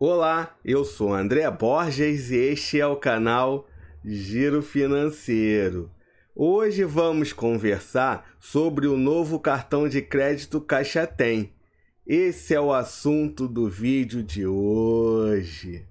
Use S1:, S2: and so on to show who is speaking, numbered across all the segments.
S1: Olá, eu sou André Borges e este é o canal Giro Financeiro. Hoje vamos conversar sobre o novo cartão de crédito Caixa Tem. Esse é o assunto do vídeo de hoje.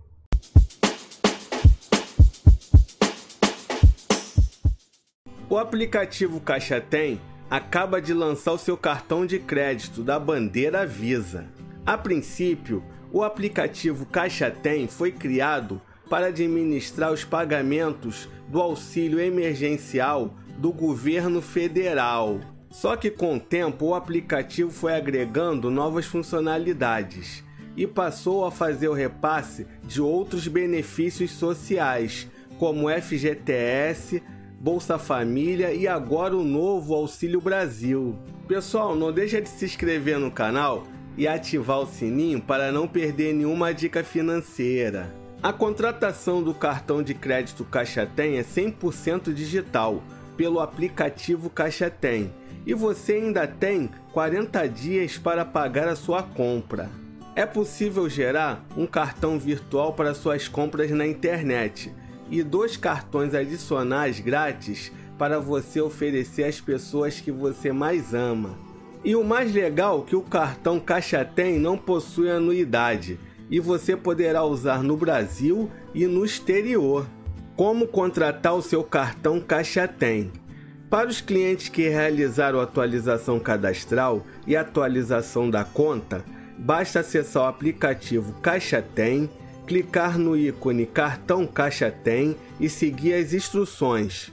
S1: O aplicativo Caixa Tem acaba de lançar o seu cartão de crédito da bandeira Visa. A princípio, o aplicativo Caixa Tem foi criado para administrar os pagamentos do auxílio emergencial do governo federal. Só que com o tempo o aplicativo foi agregando novas funcionalidades e passou a fazer o repasse de outros benefícios sociais, como FGTS, Bolsa Família e agora o novo Auxílio Brasil. Pessoal, não deixa de se inscrever no canal e ativar o sininho para não perder nenhuma dica financeira. A contratação do cartão de crédito Caixa Tem é 100% digital pelo aplicativo Caixa Tem e você ainda tem 40 dias para pagar a sua compra. É possível gerar um cartão virtual para suas compras na internet e dois cartões adicionais grátis para você oferecer às pessoas que você mais ama. E o mais legal que o cartão Caixa Tem não possui anuidade e você poderá usar no Brasil e no exterior. Como contratar o seu cartão Caixa Tem? Para os clientes que realizaram atualização cadastral e atualização da conta, basta acessar o aplicativo Caixa Tem, clicar no ícone Cartão Caixa Tem e seguir as instruções.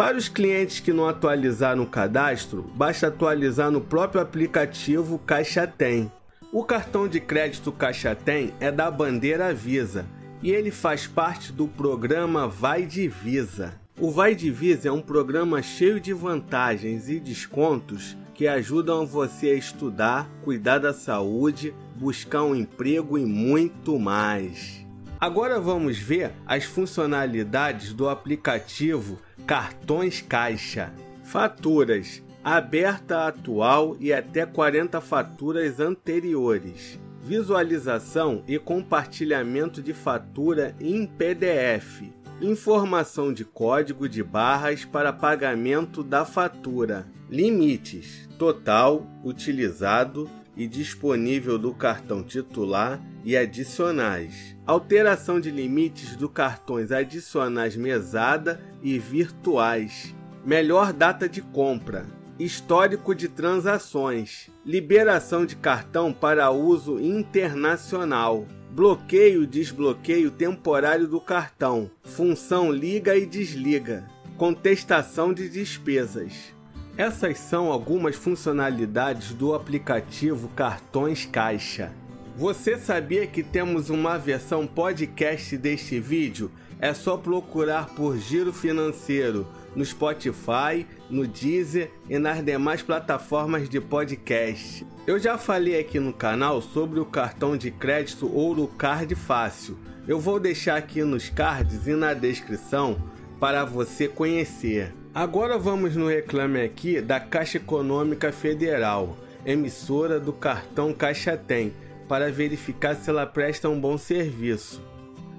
S1: Para os clientes que não atualizaram o cadastro, basta atualizar no próprio aplicativo Caixa Tem. O cartão de crédito Caixa Tem é da bandeira Visa e ele faz parte do programa Vai de Visa. O Vai de Visa é um programa cheio de vantagens e descontos que ajudam você a estudar, cuidar da saúde, buscar um emprego e muito mais. Agora vamos ver as funcionalidades do aplicativo Cartões Caixa. Faturas aberta atual e até 40 faturas anteriores. Visualização e compartilhamento de fatura em PDF. Informação de código de barras para pagamento da fatura. Limites: total, utilizado, e disponível do cartão titular e adicionais. Alteração de limites do cartões adicionais mesada e virtuais. Melhor data de compra. Histórico de transações. Liberação de cartão para uso internacional. Bloqueio e desbloqueio temporário do cartão. Função liga e desliga. Contestação de despesas. Essas são algumas funcionalidades do aplicativo Cartões Caixa. Você sabia que temos uma versão podcast deste vídeo? É só procurar por Giro Financeiro no Spotify, no Deezer e nas demais plataformas de podcast. Eu já falei aqui no canal sobre o cartão de crédito Ouro Card Fácil. Eu vou deixar aqui nos cards e na descrição para você conhecer. Agora vamos no reclame aqui da Caixa Econômica Federal, emissora do cartão Caixa Tem, para verificar se ela presta um bom serviço.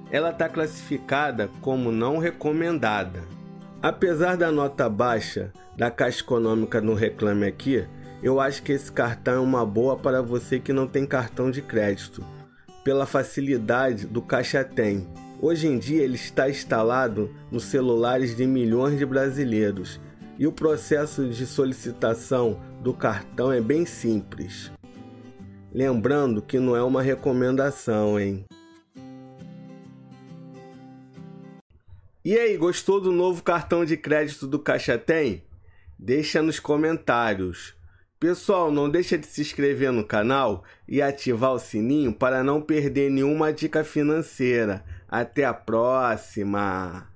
S1: Ela está classificada como não recomendada. Apesar da nota baixa da Caixa Econômica no reclame aqui, eu acho que esse cartão é uma boa para você que não tem cartão de crédito, pela facilidade do Caixa Tem Hoje em dia ele está instalado nos celulares de milhões de brasileiros e o processo de solicitação do cartão é bem simples. Lembrando que não é uma recomendação, hein? E aí, gostou do novo cartão de crédito do Caixa Tem? Deixa nos comentários. Pessoal, não deixa de se inscrever no canal e ativar o sininho para não perder nenhuma dica financeira. Até a próxima!